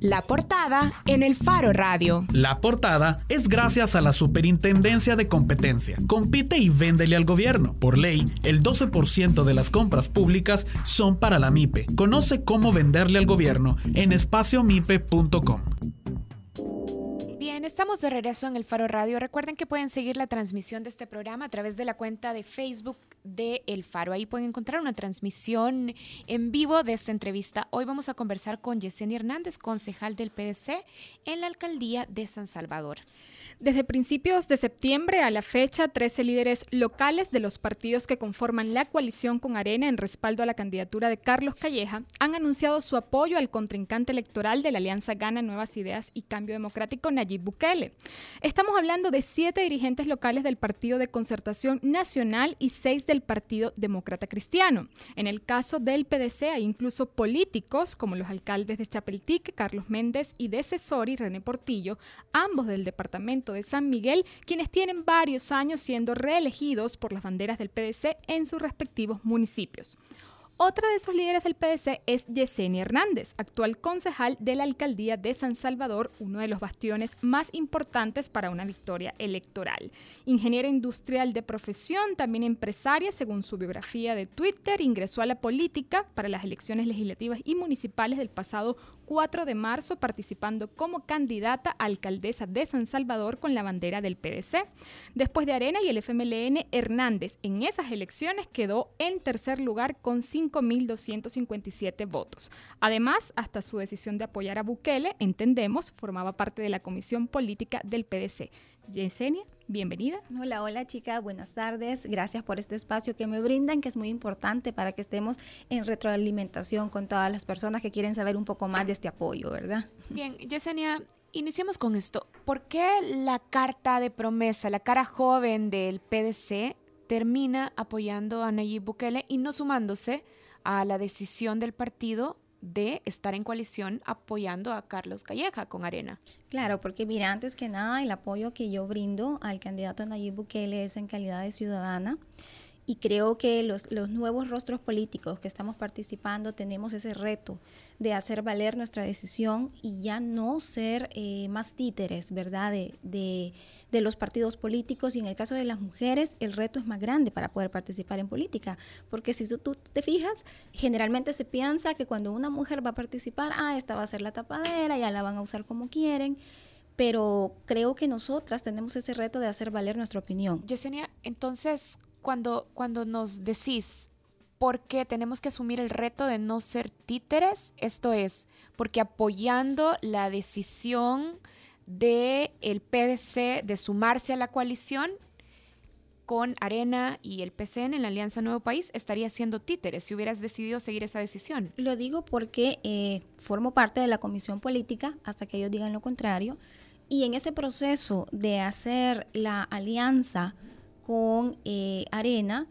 La portada en el Faro Radio. La portada es gracias a la Superintendencia de Competencia. Compite y véndele al gobierno. Por ley, el 12% de las compras públicas son para la MIPE. Conoce cómo venderle al gobierno en espaciomipe.com. Estamos de regreso en el Faro Radio. Recuerden que pueden seguir la transmisión de este programa a través de la cuenta de Facebook de El Faro. Ahí pueden encontrar una transmisión en vivo de esta entrevista. Hoy vamos a conversar con Yesenia Hernández, concejal del PDC en la alcaldía de San Salvador. Desde principios de septiembre a la fecha, 13 líderes locales de los partidos que conforman la coalición con Arena en respaldo a la candidatura de Carlos Calleja han anunciado su apoyo al contrincante electoral de la Alianza Gana Nuevas Ideas y Cambio Democrático, Nayib Estamos hablando de siete dirigentes locales del Partido de Concertación Nacional y seis del Partido Demócrata Cristiano. En el caso del PDC hay incluso políticos como los alcaldes de Chapeltique, Carlos Méndez y de Cesori, René Portillo, ambos del departamento de San Miguel, quienes tienen varios años siendo reelegidos por las banderas del PDC en sus respectivos municipios. Otra de esos líderes del PDC es Yesenia Hernández, actual concejal de la alcaldía de San Salvador, uno de los bastiones más importantes para una victoria electoral. Ingeniera industrial de profesión, también empresaria, según su biografía de Twitter, ingresó a la política para las elecciones legislativas y municipales del pasado 4 de marzo participando como candidata a alcaldesa de San Salvador con la bandera del PDC. Después de Arena y el FMLN, Hernández en esas elecciones quedó en tercer lugar con 5.257 votos. Además, hasta su decisión de apoyar a Bukele, entendemos, formaba parte de la comisión política del PDC. Yesenia, bienvenida. Hola, hola chica, buenas tardes. Gracias por este espacio que me brindan, que es muy importante para que estemos en retroalimentación con todas las personas que quieren saber un poco más de este apoyo, ¿verdad? Bien, Yesenia, iniciemos con esto. ¿Por qué la carta de promesa, la cara joven del PDC, termina apoyando a Nayib Bukele y no sumándose a la decisión del partido de estar en coalición apoyando a Carlos Calleja con Arena. Claro, porque mira, antes que nada, el apoyo que yo brindo al candidato Nayib Bukele es en calidad de ciudadana y creo que los, los, nuevos rostros políticos que estamos participando tenemos ese reto de hacer valer nuestra decisión y ya no ser eh, más títeres, ¿verdad?, de, de, de, los partidos políticos. Y en el caso de las mujeres, el reto es más grande para poder participar en política, porque si tú, tú te fijas, generalmente se piensa que cuando una mujer va a participar, ah, esta va a ser la tapadera, ya la van a usar como quieren pero creo que nosotras tenemos ese reto de hacer valer nuestra opinión. Yesenia, entonces, cuando, cuando nos decís por qué tenemos que asumir el reto de no ser títeres, esto es, porque apoyando la decisión del el PDC de sumarse a la coalición con Arena y el PCN en la Alianza Nuevo País, estaría siendo títeres si hubieras decidido seguir esa decisión. Lo digo porque eh, formo parte de la comisión política hasta que ellos digan lo contrario. Y en ese proceso de hacer la alianza con eh, Arena,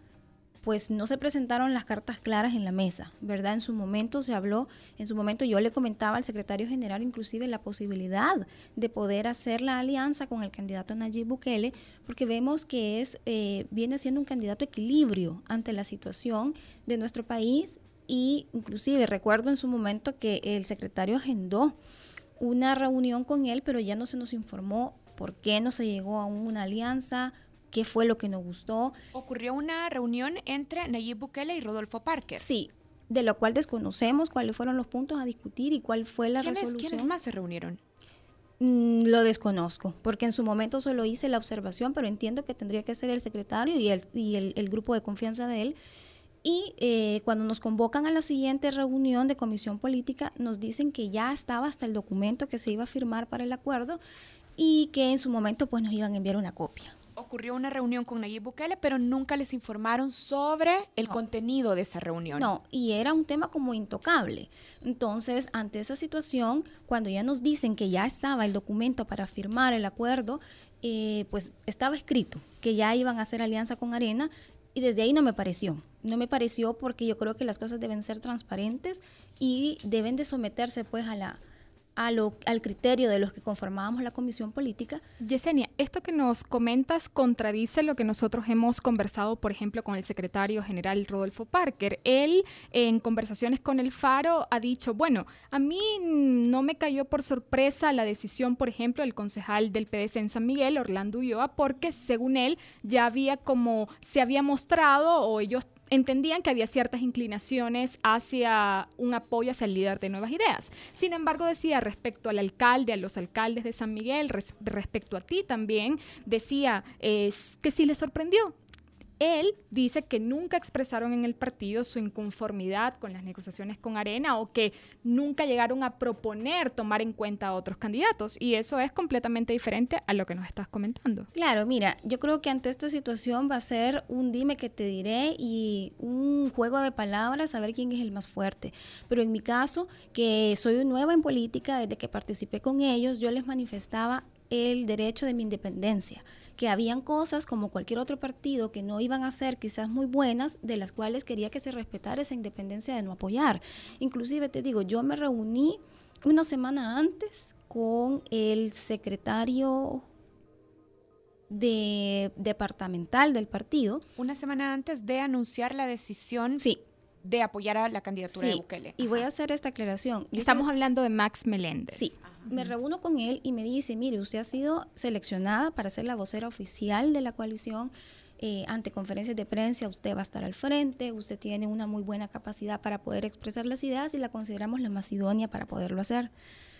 pues no se presentaron las cartas claras en la mesa, ¿verdad? En su momento se habló, en su momento yo le comentaba al secretario general inclusive la posibilidad de poder hacer la alianza con el candidato Nayib Bukele, porque vemos que es, eh, viene siendo un candidato equilibrio ante la situación de nuestro país y inclusive recuerdo en su momento que el secretario agendó una reunión con él, pero ya no se nos informó por qué no se llegó a una alianza, qué fue lo que nos gustó. Ocurrió una reunión entre Nayib Bukele y Rodolfo Parker. Sí, de lo cual desconocemos cuáles fueron los puntos a discutir y cuál fue la ¿Quiénes, resolución. ¿Quiénes más se reunieron? Mm, lo desconozco, porque en su momento solo hice la observación, pero entiendo que tendría que ser el secretario y el, y el, el grupo de confianza de él. Y eh, cuando nos convocan a la siguiente reunión de comisión política, nos dicen que ya estaba hasta el documento que se iba a firmar para el acuerdo y que en su momento pues nos iban a enviar una copia ocurrió una reunión con Nayib Bukele, pero nunca les informaron sobre el no. contenido de esa reunión. No, y era un tema como intocable. Entonces, ante esa situación, cuando ya nos dicen que ya estaba el documento para firmar el acuerdo, eh, pues estaba escrito que ya iban a hacer alianza con Arena y desde ahí no me pareció. No me pareció porque yo creo que las cosas deben ser transparentes y deben de someterse pues a la al criterio de los que conformábamos la comisión política. Yesenia, esto que nos comentas contradice lo que nosotros hemos conversado, por ejemplo, con el secretario general Rodolfo Parker. Él, en conversaciones con el Faro, ha dicho, bueno, a mí no me cayó por sorpresa la decisión, por ejemplo, del concejal del PDC en San Miguel, Orlando Ulloa, porque según él ya había como se había mostrado o ellos entendían que había ciertas inclinaciones hacia un apoyo hacia el líder de nuevas ideas. Sin embargo, decía respecto al alcalde, a los alcaldes de San Miguel, respecto a ti también, decía que sí le sorprendió él dice que nunca expresaron en el partido su inconformidad con las negociaciones con Arena o que nunca llegaron a proponer tomar en cuenta a otros candidatos. Y eso es completamente diferente a lo que nos estás comentando. Claro, mira, yo creo que ante esta situación va a ser un dime que te diré y un juego de palabras a ver quién es el más fuerte. Pero en mi caso, que soy nueva en política, desde que participé con ellos, yo les manifestaba el derecho de mi independencia que habían cosas como cualquier otro partido que no iban a ser quizás muy buenas, de las cuales quería que se respetara esa independencia de no apoyar. Inclusive te digo, yo me reuní una semana antes con el secretario de departamental del partido. Una semana antes de anunciar la decisión. Sí de apoyar a la candidatura de Bukele. Y voy a hacer esta aclaración. Estamos hablando de Max Meléndez. Sí, me reúno con él y me dice, mire, usted ha sido seleccionada para ser la vocera oficial de la coalición. Eh, ante conferencias de prensa usted va a estar al frente, usted tiene una muy buena capacidad para poder expresar las ideas y la consideramos la más idónea para poderlo hacer.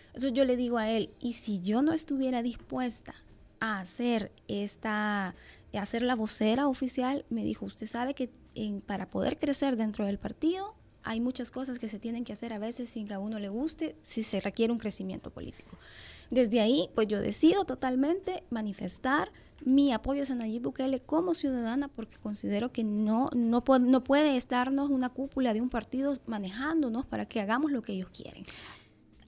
Entonces yo le digo a él, y si yo no estuviera dispuesta a hacer esta, a hacer la vocera oficial, me dijo, usted sabe que para poder crecer dentro del partido hay muchas cosas que se tienen que hacer a veces sin que a uno le guste, si se requiere un crecimiento político. Desde ahí, pues yo decido totalmente manifestar mi apoyo a Nayib Bukele como ciudadana porque considero que no, no, no puede estarnos una cúpula de un partido manejándonos para que hagamos lo que ellos quieren.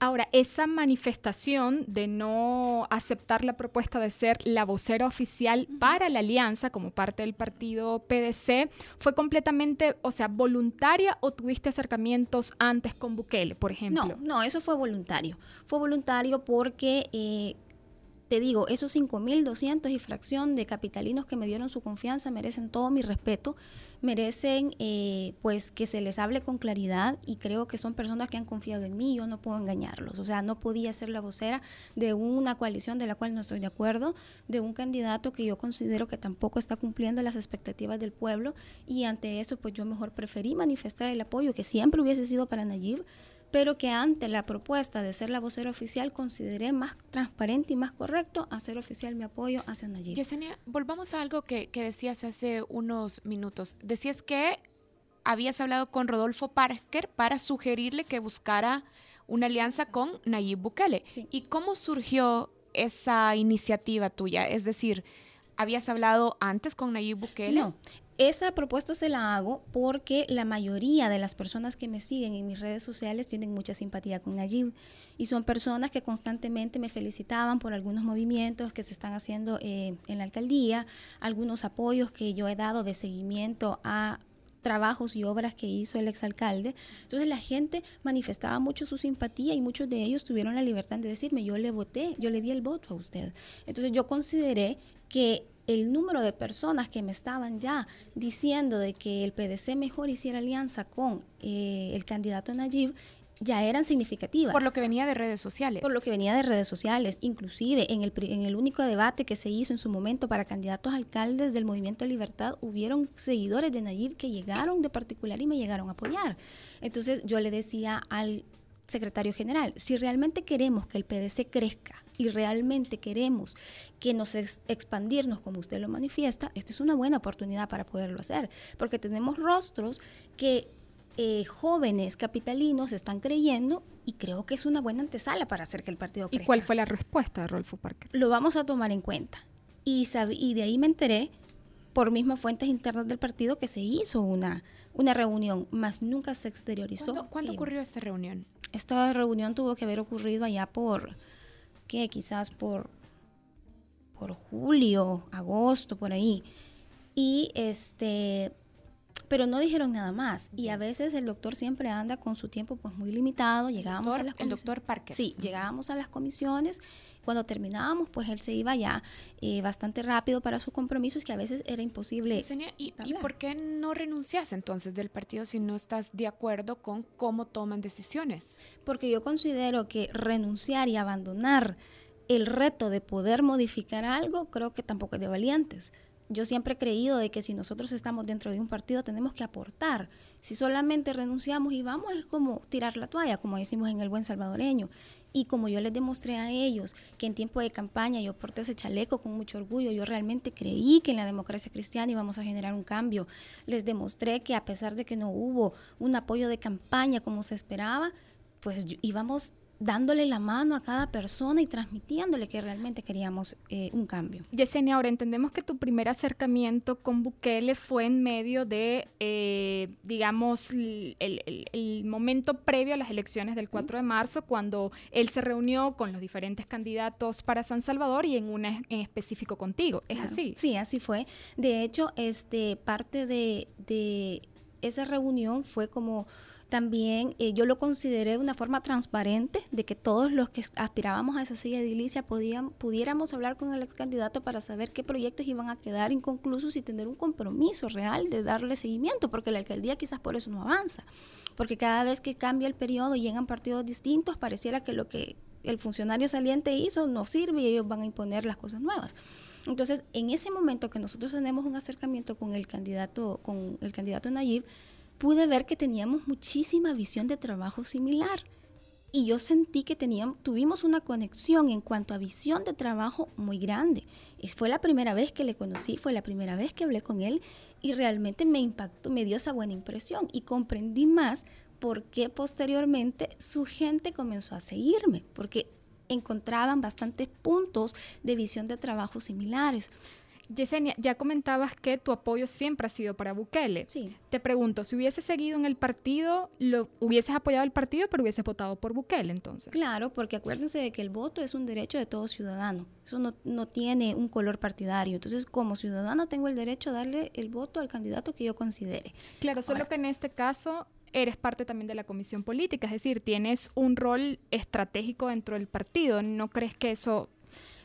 Ahora, esa manifestación de no aceptar la propuesta de ser la vocera oficial para la alianza como parte del partido PDC fue completamente, o sea, voluntaria o tuviste acercamientos antes con Bukele, por ejemplo? No, no, eso fue voluntario. Fue voluntario porque eh, te digo, esos 5.200 y fracción de capitalinos que me dieron su confianza merecen todo mi respeto, merecen eh, pues que se les hable con claridad y creo que son personas que han confiado en mí, yo no puedo engañarlos, o sea, no podía ser la vocera de una coalición de la cual no estoy de acuerdo, de un candidato que yo considero que tampoco está cumpliendo las expectativas del pueblo y ante eso pues yo mejor preferí manifestar el apoyo que siempre hubiese sido para Nayib, pero que ante la propuesta de ser la vocera oficial consideré más transparente y más correcto hacer oficial mi apoyo hacia Nayib. Yesenia, volvamos a algo que, decías hace unos minutos. Decías que habías hablado con Rodolfo Parker para sugerirle que buscara una alianza con Nayib Bukele. ¿Y cómo surgió esa iniciativa tuya? Es decir, ¿habías hablado antes con Nayib Bukele? No, esa propuesta se la hago porque la mayoría de las personas que me siguen en mis redes sociales tienen mucha simpatía con Nayib y son personas que constantemente me felicitaban por algunos movimientos que se están haciendo eh, en la alcaldía, algunos apoyos que yo he dado de seguimiento a trabajos y obras que hizo el exalcalde. Entonces la gente manifestaba mucho su simpatía y muchos de ellos tuvieron la libertad de decirme, yo le voté, yo le di el voto a usted. Entonces yo consideré que el número de personas que me estaban ya diciendo de que el PDC mejor hiciera alianza con eh, el candidato Nayib ya eran significativas. Por lo que venía de redes sociales. Por lo que venía de redes sociales. Inclusive en el, en el único debate que se hizo en su momento para candidatos alcaldes del Movimiento de Libertad, hubieron seguidores de Nayib que llegaron de particular y me llegaron a apoyar. Entonces yo le decía al secretario general, si realmente queremos que el PDC crezca, y realmente queremos que nos expandirnos como usted lo manifiesta, esta es una buena oportunidad para poderlo hacer, porque tenemos rostros que eh, jóvenes capitalinos están creyendo y creo que es una buena antesala para hacer que el partido crezca. ¿Y cuál fue la respuesta de Rolfo Parker? Lo vamos a tomar en cuenta. Y, y de ahí me enteré por mismas fuentes internas del partido que se hizo una, una reunión, más nunca se exteriorizó. ¿Cuándo, ocurrió esta reunión? Esta reunión tuvo que haber ocurrido allá por quizás por, por julio, agosto, por ahí. Y este, pero no dijeron nada más. Y a veces el doctor siempre anda con su tiempo pues muy limitado. Llegábamos a las El doctor Parker. Sí, llegábamos a las comisiones. Cuando terminábamos, pues él se iba ya eh, bastante rápido para sus compromisos, que a veces era imposible. ¿y, ¿y, por qué no renuncias entonces del partido si no estás de acuerdo con cómo toman decisiones? Porque yo considero que renunciar y abandonar el reto de poder modificar algo, creo que tampoco es de valientes yo siempre he creído de que si nosotros estamos dentro de un partido tenemos que aportar. Si solamente renunciamos y vamos es como tirar la toalla, como decimos en el buen salvadoreño. Y como yo les demostré a ellos que en tiempo de campaña yo porté ese chaleco con mucho orgullo, yo realmente creí que en la democracia cristiana íbamos a generar un cambio. Les demostré que a pesar de que no hubo un apoyo de campaña como se esperaba, pues íbamos dándole la mano a cada persona y transmitiéndole que realmente queríamos eh, un cambio. Yesenia, ahora entendemos que tu primer acercamiento con Bukele fue en medio de, eh, digamos, el, momento previo a las elecciones del 4 de marzo, cuando él se reunió con los diferentes candidatos para San Salvador y en una en específico contigo. ¿Es así? Sí, así fue. De hecho, este, parte de, de esa reunión fue como también eh, yo lo consideré de una forma transparente, de que todos los que aspirábamos a esa silla edilicia podían, pudiéramos hablar con el ex candidato para saber qué proyectos iban a quedar inconclusos y tener un compromiso real de darle seguimiento, porque la alcaldía quizás por eso no avanza, porque cada vez que cambia el periodo y llegan partidos distintos, pareciera que lo que el funcionario saliente hizo no sirve y ellos van a imponer las cosas nuevas. Entonces, en ese momento que nosotros tenemos un acercamiento con el candidato, con el candidato Nayib, pude ver que teníamos muchísima visión de trabajo similar. Y yo sentí que teníamos, tuvimos una conexión en cuanto a visión de trabajo muy grande. Y fue la primera vez que le conocí, fue la primera vez que hablé con él y realmente me impactó, me dio esa buena impresión y comprendí más por qué posteriormente su gente comenzó a seguirme, porque encontraban bastantes puntos de visión de trabajo similares. Yesenia, ya comentabas que tu apoyo siempre ha sido para Bukele. Sí. Te pregunto, si hubiese seguido en el partido, lo hubieses apoyado el partido, pero hubieses votado por Bukele entonces. Claro, porque acuérdense de que el voto es un derecho de todo ciudadano. Eso no, no tiene un color partidario. Entonces, como ciudadano tengo el derecho a darle el voto al candidato que yo considere. Claro, solo que en este caso eres parte también de la comisión política, es decir, tienes un rol estratégico dentro del partido. ¿No crees que eso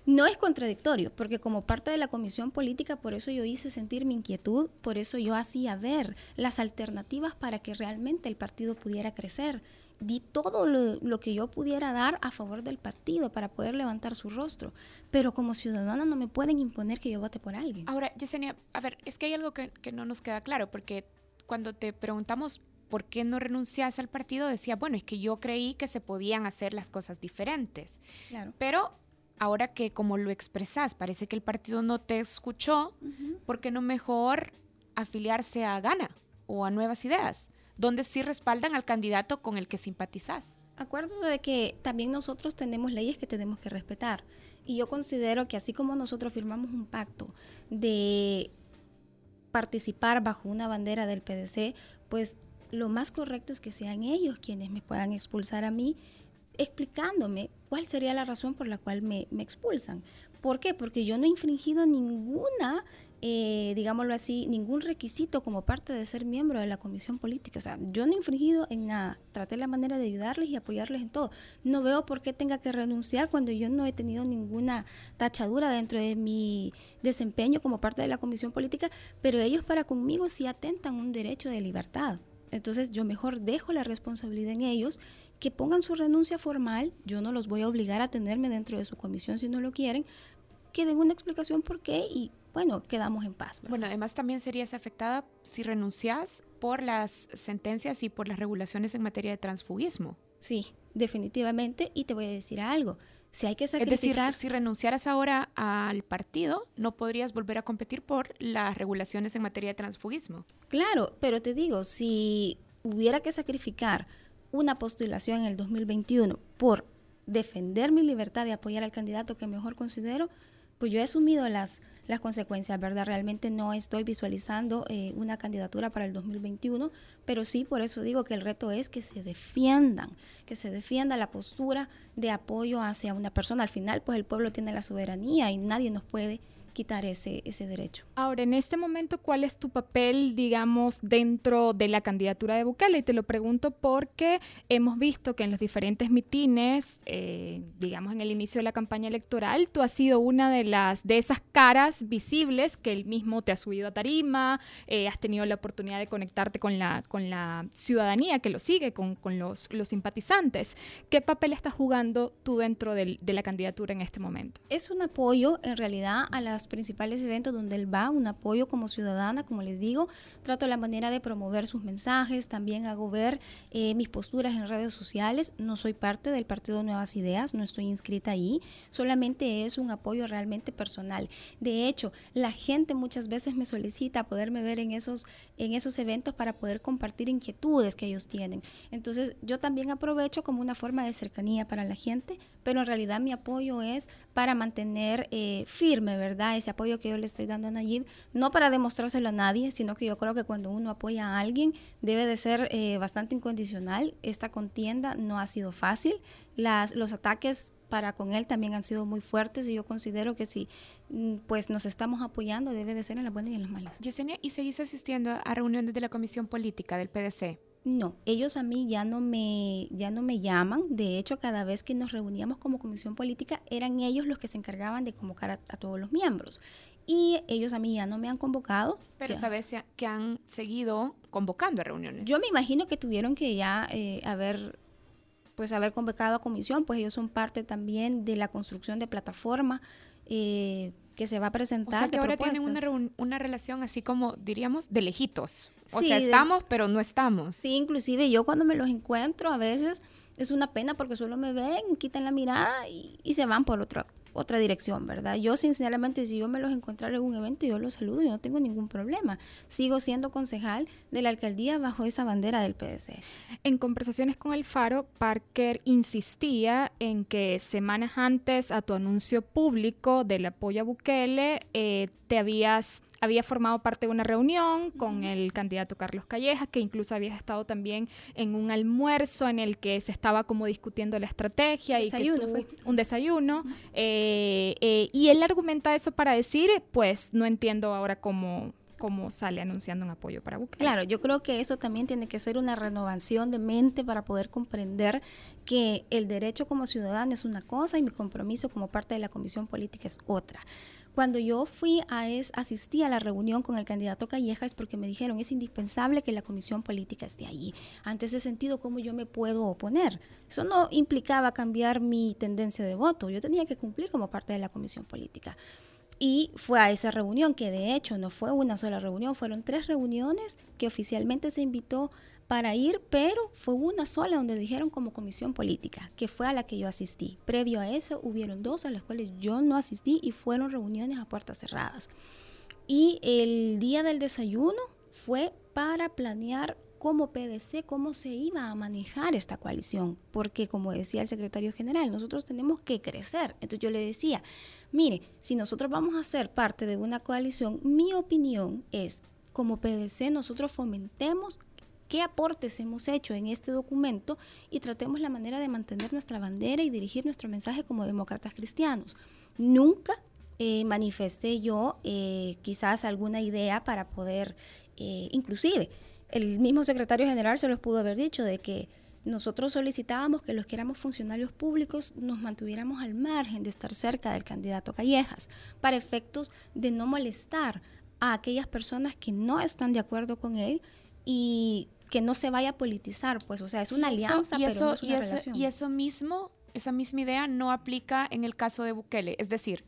no es contradictorio, porque como parte de la comisión política, por eso yo hice sentir mi inquietud, por eso yo hacía ver las alternativas para que realmente el partido pudiera crecer. Di todo lo, que yo pudiera dar a favor del partido para poder levantar su rostro, pero como ciudadana no me pueden imponer que yo vote por alguien. Ahora, Yesenia, a ver, es que hay algo que, que no nos queda claro, porque cuando te preguntamos por qué no renuncias al partido, decía, bueno, es que yo creí que se podían hacer las cosas diferentes. Claro. Pero ahora que como lo expresas, parece que el partido no te escuchó, ¿por qué no mejor afiliarse a Gana o a Nuevas Ideas, donde sí respaldan al candidato con el que simpatizás? Acuérdate de que también nosotros tenemos leyes que tenemos que respetar. Y yo considero que así como nosotros firmamos un pacto de participar bajo una bandera del PDC, pues lo más correcto es que sean ellos quienes me puedan expulsar a mí explicándome cuál sería la razón por la cual me, expulsan. ¿Por qué? Porque yo no he infringido ninguna, eh, digámoslo así, ningún requisito como parte de ser miembro de la comisión política. O sea, yo no he infringido en nada. Traté la manera de ayudarles y apoyarles en todo. No veo por qué tenga que renunciar cuando yo no he tenido ninguna tachadura dentro de mi desempeño como parte de la comisión política, pero ellos para conmigo sí atentan un derecho de libertad. Entonces yo mejor dejo la responsabilidad en ellos que pongan su renuncia formal, yo no los voy a obligar a tenerme dentro de su comisión si no lo quieren, que den una explicación por qué y bueno, quedamos en paz. Bueno, además también serías afectada si renuncias por las sentencias y por las regulaciones en materia de transfugismo. Sí, definitivamente. Y te voy a decir algo. Si hay que sacrificar... Es decir, si renunciaras ahora al partido, no podrías volver a competir por las regulaciones en materia de transfugismo. Claro, pero te digo, si hubiera que sacrificar una postulación en el 2021 por defender mi libertad de apoyar al candidato que mejor considero, pues yo he asumido las, las consecuencias, ¿verdad? Realmente no estoy visualizando eh, una candidatura para el 2021, pero sí por eso digo que el reto es que se defiendan, que se defienda la postura de apoyo hacia una persona. Al final, pues el pueblo tiene la soberanía y nadie nos puede quitar ese, ese derecho. Ahora, en este momento, ¿cuál es tu papel, digamos, dentro de la candidatura de Bukele? Y te lo pregunto porque hemos visto que en los diferentes mitines, eh, digamos, en el inicio de la campaña electoral, tú has sido una de las de esas caras visibles que él mismo te ha subido a tarima, eh, has tenido la oportunidad de conectarte con la, con la ciudadanía que lo sigue, con, con los, los simpatizantes. ¿Qué papel estás jugando tú dentro del, de la candidatura en este momento? Es un apoyo, en realidad, a principales eventos donde él va, un apoyo como ciudadana, como les digo, trato la manera de promover sus mensajes, también hago ver eh, mis posturas en redes sociales, no soy parte del Partido Nuevas Ideas, no estoy inscrita ahí, solamente es un apoyo realmente personal. De hecho, la gente muchas veces me solicita poderme ver en esos, en esos eventos para poder compartir inquietudes que ellos tienen. Entonces, yo también aprovecho como una forma de cercanía para la gente, pero en realidad mi apoyo es para mantener eh, firme, ¿verdad? Ese apoyo que yo le estoy dando a Nayib, no para demostrárselo a nadie, sino que yo creo que cuando uno apoya a alguien debe de ser eh, bastante incondicional. Esta contienda no ha sido fácil, Las, los ataques para con él también han sido muy fuertes y yo considero que si mm, pues nos estamos apoyando debe de ser en las buenas y en las malas. Yesenia, ¿y seguís asistiendo a reuniones de la Comisión Política del PDC? No, ellos a mí ya no me ya no me llaman. De hecho, cada vez que nos reuníamos como comisión política, eran ellos los que se encargaban de convocar a, a todos los miembros. Y ellos a mí ya no me han convocado. Pero ya. sabes que han seguido convocando a reuniones. Yo me imagino que tuvieron que ya eh, haber pues haber convocado a comisión, pues ellos son parte también de la construcción de plataforma eh, que se va a presentar. O sea que ahora tienen una, una relación así como, diríamos, de lejitos. O Sí, sea, de- estamos, pero no estamos. Sí, inclusive yo cuando me los encuentro a veces es una pena porque solo me ven, quitan la mirada y, y se van por otra otra dirección, ¿verdad? Yo sinceramente si yo me los encontrara en un evento yo los saludo, yo no tengo ningún problema. Sigo siendo concejal de la alcaldía bajo esa bandera del PDC. En conversaciones con el Faro, Parker insistía en que semanas antes a tu anuncio público del apoyo a Bukele, eh, te habías había formado parte de una reunión con el candidato Carlos Callejas, que incluso habías estado también en un almuerzo en el que se estaba como discutiendo la estrategia y que Desayuno tú- fue. un desayuno. eh, eh, y él argumenta eso para decir, pues no entiendo ahora cómo, cómo sale anunciando un apoyo para Bukele. Claro, yo creo que eso también tiene que ser una renovación de mente para poder comprender que el derecho como ciudadano es una cosa y mi compromiso como parte de la comisión política es otra. Cuando yo fui a es, asistí a la reunión con el candidato Calleja es porque me dijeron es indispensable que la comisión política esté allí. Ante ese sentido, ¿cómo yo me puedo oponer? Eso no implicaba cambiar mi tendencia de voto. Yo tenía que cumplir como parte de la comisión política. Y fue a esa reunión, que de hecho no fue una sola reunión, fueron tres reuniones que oficialmente se invitó para ir, pero fue una sola donde dijeron como comisión política, que fue a la que yo asistí. Previo a eso hubieron dos a las cuales yo no asistí y fueron reuniones a puertas cerradas. Y el día del desayuno fue para planear como PDC cómo se iba a manejar esta coalición, porque como decía el secretario general, nosotros tenemos que crecer. Entonces yo le decía, mire, si nosotros vamos a ser parte de una coalición, mi opinión es, como PDC nosotros fomentemos qué aportes hemos hecho en este documento y tratemos la manera de mantener nuestra bandera y dirigir nuestro mensaje como demócratas cristianos. Nunca eh, manifesté yo eh, quizás alguna idea para poder, eh, inclusive, el mismo secretario general se los pudo haber dicho de que nosotros solicitábamos que los que éramos funcionarios públicos nos mantuviéramos al margen de estar cerca del candidato Callejas, para efectos de no molestar a aquellas personas que no están de acuerdo con él y que no se vaya a politizar, pues, o sea, es una alianza, y pero no es y una eso- relación. y eso mismo, esa misma idea no aplica en el caso de Bukele. Es decir,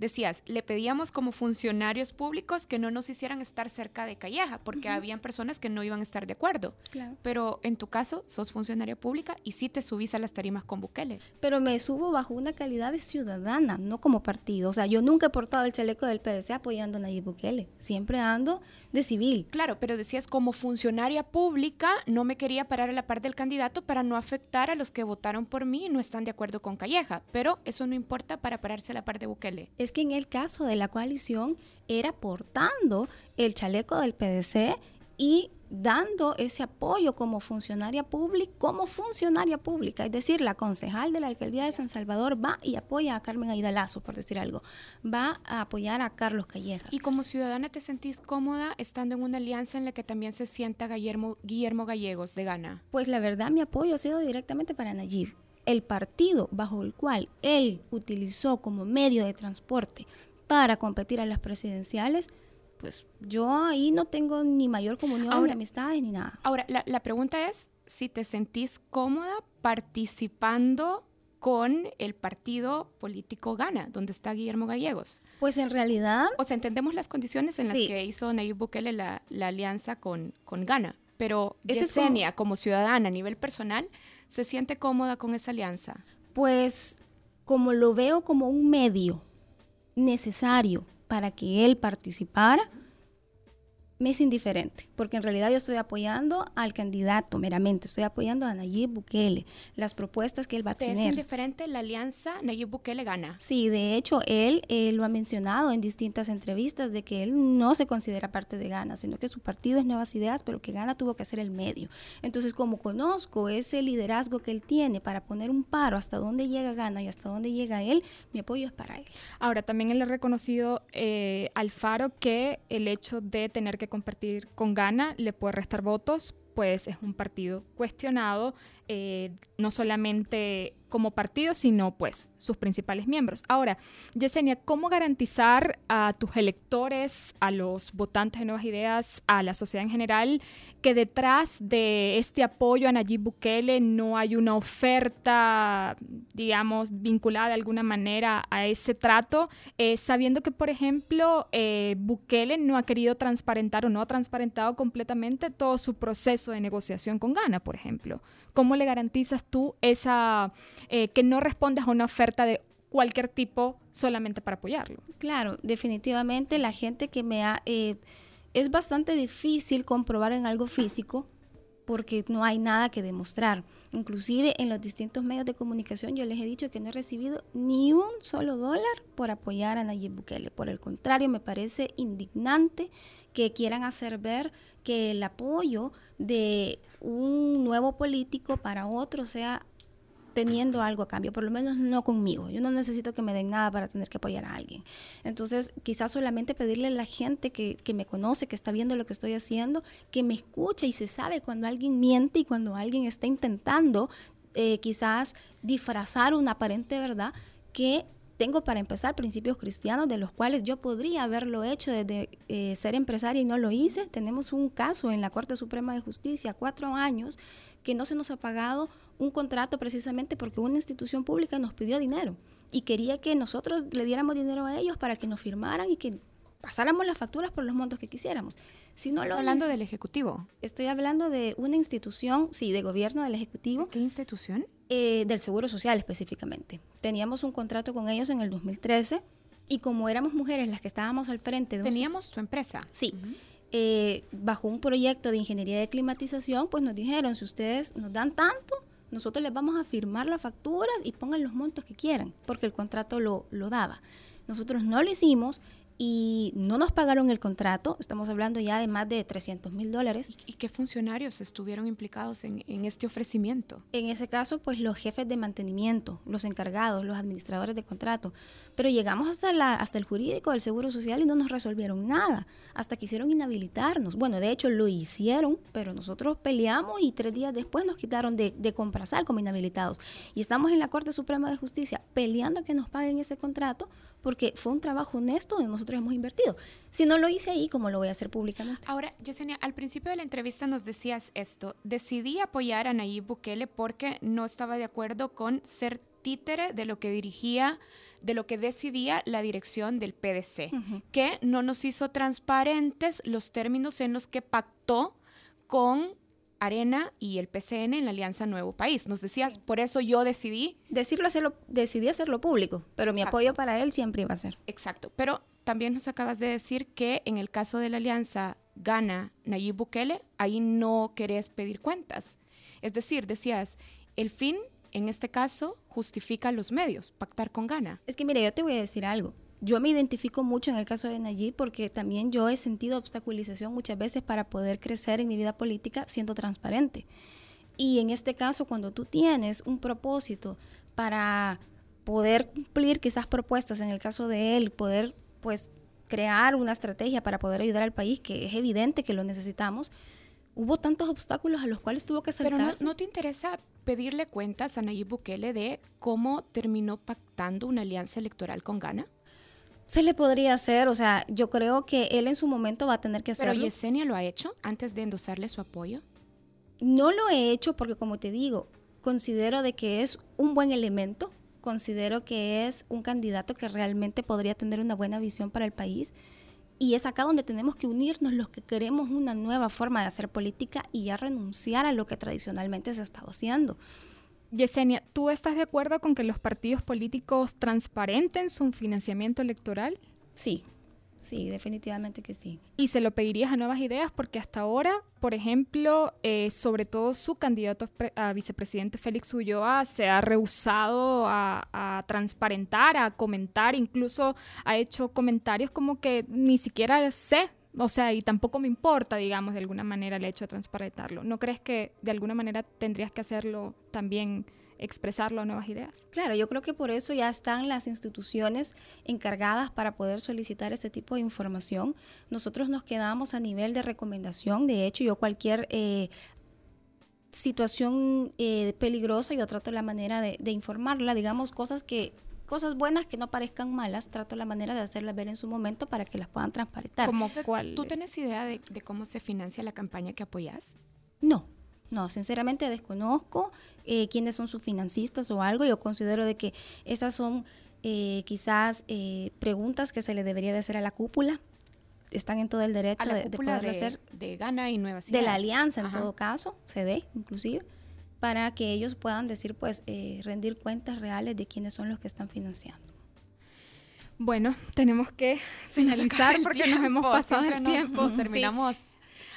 decías, le pedíamos como funcionarios públicos que no nos hicieran estar cerca de Calleja, porque habían personas que no iban a estar de acuerdo. Claro. Pero en tu caso, sos funcionaria pública y sí te subís a las tarimas con Bukele. pero me subo bajo una calidad de ciudadana, no como partido. O sea, yo nunca he portado el chaleco del PDC apoyando a Nayib Bukele. Siempre ando de civil. Claro, pero decías, como funcionaria pública, no me quería parar a la par del candidato para no afectar a los que votaron por mí y no están de acuerdo con Calleja. Pero eso no importa para pararse a la par de Bukele. Es que en el caso de la coalición era portando el chaleco del PDC y dando ese apoyo como funcionaria pública, como funcionaria pública, es decir, la concejal de la alcaldía de San Salvador va y apoya a Carmen Aida Lazo, por decir algo, va a apoyar a Carlos Calleja. ¿Y como ciudadana te sentís cómoda estando en una alianza en la que también se sienta Guillermo, Guillermo Gallegos de Gana? Pues la verdad mi apoyo ha sido directamente para Nayib. El partido bajo el cual él utilizó como medio de transporte para competir a las presidenciales pues yo ahí no tengo ni mayor comunión, ni amistades, ni nada. Ahora, la, pregunta es si te sentís cómoda participando con el partido político Gana, donde está Guillermo Gallegos. Pues en realidad... O sea, entendemos las condiciones en las que hizo Nayib Bukele la, alianza con, con Gana, pero Yesenia, como... como ciudadana a nivel personal, ¿se siente cómoda con esa alianza? Pues como lo veo como un medio necesario para que él participara, me es indiferente, porque en realidad yo estoy apoyando al candidato meramente, estoy apoyando a Nayib Bukele, las propuestas que él va a tener. ¿Es indiferente la alianza Nayib Bukele gana? Sí, de hecho, él, lo ha mencionado en distintas entrevistas de que él no se considera parte de Gana, sino que su partido es Nuevas Ideas, pero que Gana tuvo que hacer el medio. Entonces, como conozco ese liderazgo que él tiene para poner un paro hasta dónde llega Gana y hasta dónde llega él, mi apoyo es para él. Ahora, también él ha reconocido eh, al Faro que el hecho de tener que compartir con Gana le puede restar votos, pues es un partido cuestionado, eh, no solamente como partido, sino pues sus principales miembros. Ahora, Yesenia, ¿cómo garantizar a tus electores, a los votantes de Nuevas Ideas, a la sociedad en general, que detrás de este apoyo a Nayib Bukele no hay una oferta, digamos, vinculada de alguna manera a ese trato, eh, sabiendo que, por ejemplo, eh, Bukele no ha querido transparentar o no ha transparentado completamente todo su proceso de negociación con Ghana, por ejemplo? ¿Cómo le garantizas tú esa eh, que no respondes a una oferta de cualquier tipo solamente para apoyarlo? Claro, definitivamente la gente que me ha... Eh, es bastante difícil comprobar en algo físico porque no hay nada que demostrar. Inclusive en los distintos medios de comunicación yo les he dicho que no he recibido ni un solo dólar por apoyar a Nayib Bukele. Por el contrario, me parece indignante que quieran hacer ver que el apoyo de un nuevo político para otro sea teniendo algo a cambio, por lo menos no conmigo. Yo no necesito que me den nada para tener que apoyar a alguien. Entonces, quizás solamente pedirle a la gente que, que, me conoce, que está viendo lo que estoy haciendo, que me escuche y se sabe cuando alguien miente y cuando alguien está intentando eh, quizás disfrazar una aparente verdad que tengo para empezar principios cristianos de los cuales yo podría haberlo hecho desde eh, ser empresaria y no lo hice. Tenemos un caso en la Corte Suprema de Justicia, cuatro años, que no se nos ha pagado un contrato precisamente porque una institución pública nos pidió dinero y quería que nosotros le diéramos dinero a ellos para que nos firmaran y que pasáramos las facturas por los montos que quisiéramos. Si no lo hablando del Ejecutivo? Estoy hablando de una institución, sí, de gobierno del Ejecutivo. ¿Qué institución? Eh, del Seguro Social específicamente. Teníamos un contrato con ellos en el 2013 y como éramos mujeres las que estábamos al frente de ¿Teníamos tu empresa? Sí. Eh, bajo un proyecto de ingeniería de climatización, pues nos dijeron, si ustedes nos dan tanto, nosotros les vamos a firmar las facturas y pongan los montos que quieran, porque el contrato lo, lo daba. Nosotros no lo hicimos y no nos pagaron el contrato, estamos hablando ya de más de 300 mil dólares. ¿Y qué funcionarios estuvieron implicados en, este ofrecimiento? En ese caso, pues los jefes de mantenimiento, los encargados, los administradores de contrato. Pero llegamos hasta, la, hasta el jurídico del Seguro Social y no nos resolvieron nada, hasta quisieron inhabilitarnos. Bueno, de hecho lo hicieron, pero nosotros peleamos y tres días después nos quitaron de, de como inhabilitados. Y estamos en la Corte Suprema de Justicia peleando que nos paguen ese contrato porque fue un trabajo honesto de nosotros hemos invertido. Si no lo hice ahí, ¿cómo lo voy a hacer públicamente? Ahora, Yesenia, al principio de la entrevista nos decías esto. Decidí apoyar a Nayib Bukele porque no estaba de acuerdo con ser títere de lo que dirigía, de lo que decidía la dirección del PDC, que no nos hizo transparentes los términos en los que pactó con Arena y el PCN en la Alianza Nuevo País. Nos decías, por eso yo decidí... Decirlo, hacerlo, decidí hacerlo público, pero mi apoyo para él siempre iba a ser. Exacto, pero también nos acabas de decir que en el caso de la Alianza gana Nayib Bukele, ahí no querés pedir cuentas. Es decir, decías, el fin, en este caso, justifica los medios, pactar con Gana. Es que mire, yo te voy a decir algo. Yo me identifico mucho en el caso de Nayib porque también yo he sentido obstaculización muchas veces para poder crecer en mi vida política siendo transparente. Y en este caso, cuando tú tienes un propósito para poder cumplir quizás propuestas, en el caso de él, poder pues crear una estrategia para poder ayudar al país, que es evidente que lo necesitamos, hubo tantos obstáculos a los cuales tuvo que saltar. Pero no, te interesa pedirle cuentas a Nayib Bukele de cómo terminó pactando una alianza electoral con Ghana? Se le podría hacer, o sea, yo creo que él en su momento va a tener que hacerlo. ¿Pero Yesenia lo ha hecho antes de endosarle su apoyo? No lo he hecho porque, como te digo, considero de que es un buen elemento, considero que es un candidato que realmente podría tener una buena visión para el país. Y es acá donde tenemos que unirnos los que queremos una nueva forma de hacer política y ya renunciar a lo que tradicionalmente se ha estado haciendo. Yesenia, ¿tú estás de acuerdo con que los partidos políticos transparenten su financiamiento electoral? Sí, sí, definitivamente que sí. ¿Y se lo pedirías a Nuevas Ideas? Porque hasta ahora, por ejemplo, eh, sobre todo su candidato a vicepresidente Félix Ulloa se ha rehusado a, a, transparentar, a comentar, incluso ha hecho comentarios como que ni siquiera sé o sea, y tampoco me importa, digamos, de alguna manera el hecho de transparentarlo. ¿No crees que de alguna manera tendrías que hacerlo también, expresarlo a nuevas ideas? Claro, yo creo que por eso ya están las instituciones encargadas para poder solicitar este tipo de información. Nosotros nos quedamos a nivel de recomendación. De hecho, yo cualquier eh, situación eh, peligrosa, yo trato la manera de, de informarla, digamos, cosas que cosas buenas que no parezcan malas, trato la manera de hacerlas ver en su momento para que las puedan transparentar. ¿Cómo cuál? ¿Tú tienes idea de, cómo se financia la campaña que apoyas? No, no, sinceramente desconozco eh, quiénes son sus financistas o algo. Yo considero de que esas son eh, quizás eh, preguntas que se le debería de hacer a la cúpula. Están en todo el derecho de, poder hacer. De Gana y Nuevas De la alianza, en todo caso, se dé inclusive para que ellos puedan decir, pues, eh, rendir cuentas reales de quiénes son los que están financiando. Bueno, tenemos que finalizar porque nos hemos pasado el tiempo. terminamos.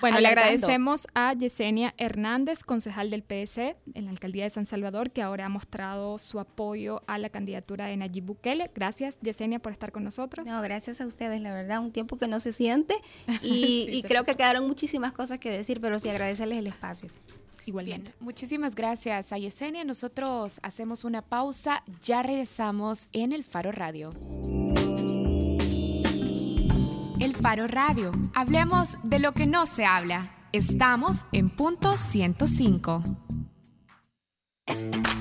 Bueno, le agradecemos a Yesenia Hernández, concejal del PS en la alcaldía de San Salvador, que ahora ha mostrado su apoyo a la candidatura de Nayib Bukele. Gracias, Yesenia, por estar con nosotros. No, gracias a ustedes, la verdad, un tiempo que no se siente y, y creo que quedaron muchísimas cosas que decir, pero sí agradecerles el espacio. Igualmente. Bien, muchísimas gracias a Yesenia. Nosotros hacemos una pausa. Ya regresamos en el Faro Radio. El Faro Radio. Hablemos de lo que no se habla. Estamos en punto 105.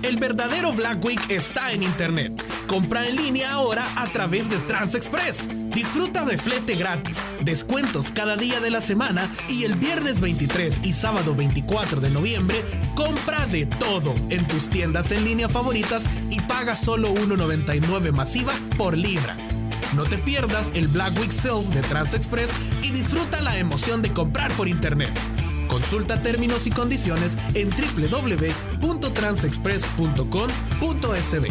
El verdadero Black Week está en Internet. Compra en línea ahora a través de TransExpress. Disfruta de flete gratis, descuentos cada día de la semana y el viernes 23 y sábado 24 de noviembre, compra de todo en tus tiendas en línea favoritas y paga solo 1,99 masiva por libra. No te pierdas el Black Week Sales de TransExpress y disfruta la emoción de comprar por Internet. Consulta términos y condiciones en www.transexpress.com.sb.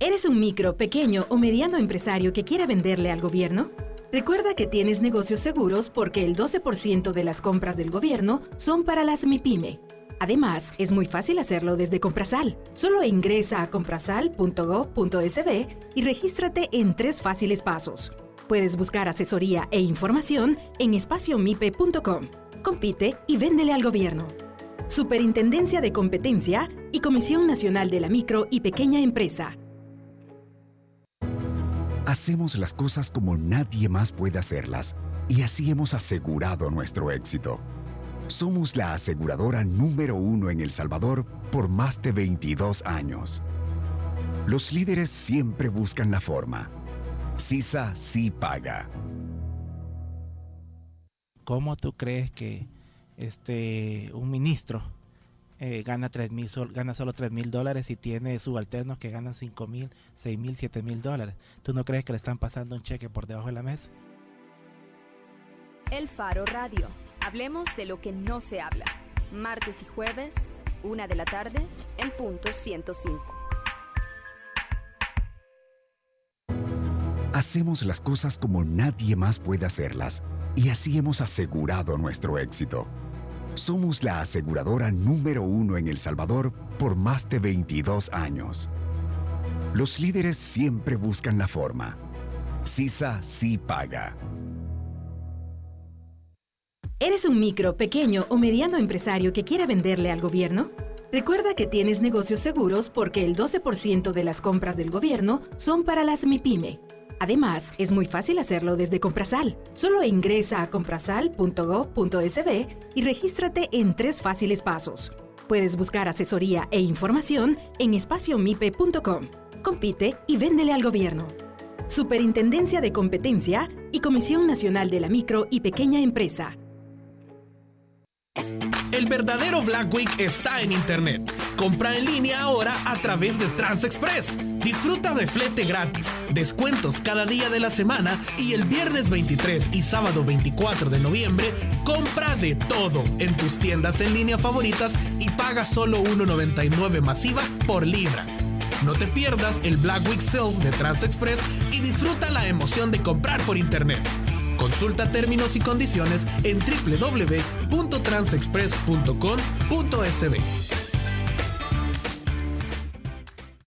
¿Eres un micro, pequeño o mediano empresario que quiere venderle al gobierno? Recuerda que tienes negocios seguros porque el 12% de las compras del gobierno son para las MIPYME. Además, es muy fácil hacerlo desde Comprasal. Solo ingresa a comprasal.gov.sb y regístrate en tres fáciles pasos. Puedes buscar asesoría e información en espaciomipe.com. Compite y véndele al gobierno. Superintendencia de Competencia y Comisión Nacional de la Micro y Pequeña Empresa. Hacemos las cosas como nadie más puede hacerlas y así hemos asegurado nuestro éxito. Somos la aseguradora número uno en El Salvador por más de 22 años. Los líderes siempre buscan la forma CISA sí paga. ¿Cómo tú crees que este un ministro eh, gana tres mil gana solo 3 mil dólares y tiene subalternos que ganan 5 mil, 6 mil, 7 mil dólares? ¿Tú no crees que le están pasando un cheque por debajo de la mesa? El Faro Radio. Hablemos de lo que no se habla. Martes y jueves, una de la tarde, en punto 105. Hacemos las cosas como nadie más puede hacerlas y así hemos asegurado nuestro éxito. Somos la aseguradora número uno en El Salvador por más de 22 años. Los líderes siempre buscan la forma. CISA sí paga. ¿Eres un micro, pequeño o mediano empresario que quiera venderle al gobierno? Recuerda que tienes negocios seguros porque el 12% de las compras del gobierno son para las MIPYME. Además, es muy fácil hacerlo desde Comprasal. Solo ingresa a comprasal.gov.sb y regístrate en tres fáciles pasos. Puedes buscar asesoría e información en espaciomipe.com. Compite y véndele al gobierno. Superintendencia de Competencia y Comisión Nacional de la Micro y Pequeña Empresa. El verdadero Black Week está en Internet. Compra en línea ahora a través de TransExpress. Disfruta de flete gratis, descuentos cada día de la semana y el viernes 23 y sábado 24 de noviembre, compra de todo en tus tiendas en línea favoritas y paga solo 1,99 masiva por libra. No te pierdas el Black Week Sales de TransExpress y disfruta la emoción de comprar por Internet. Consulta términos y condiciones en www.transexpress.com.sb.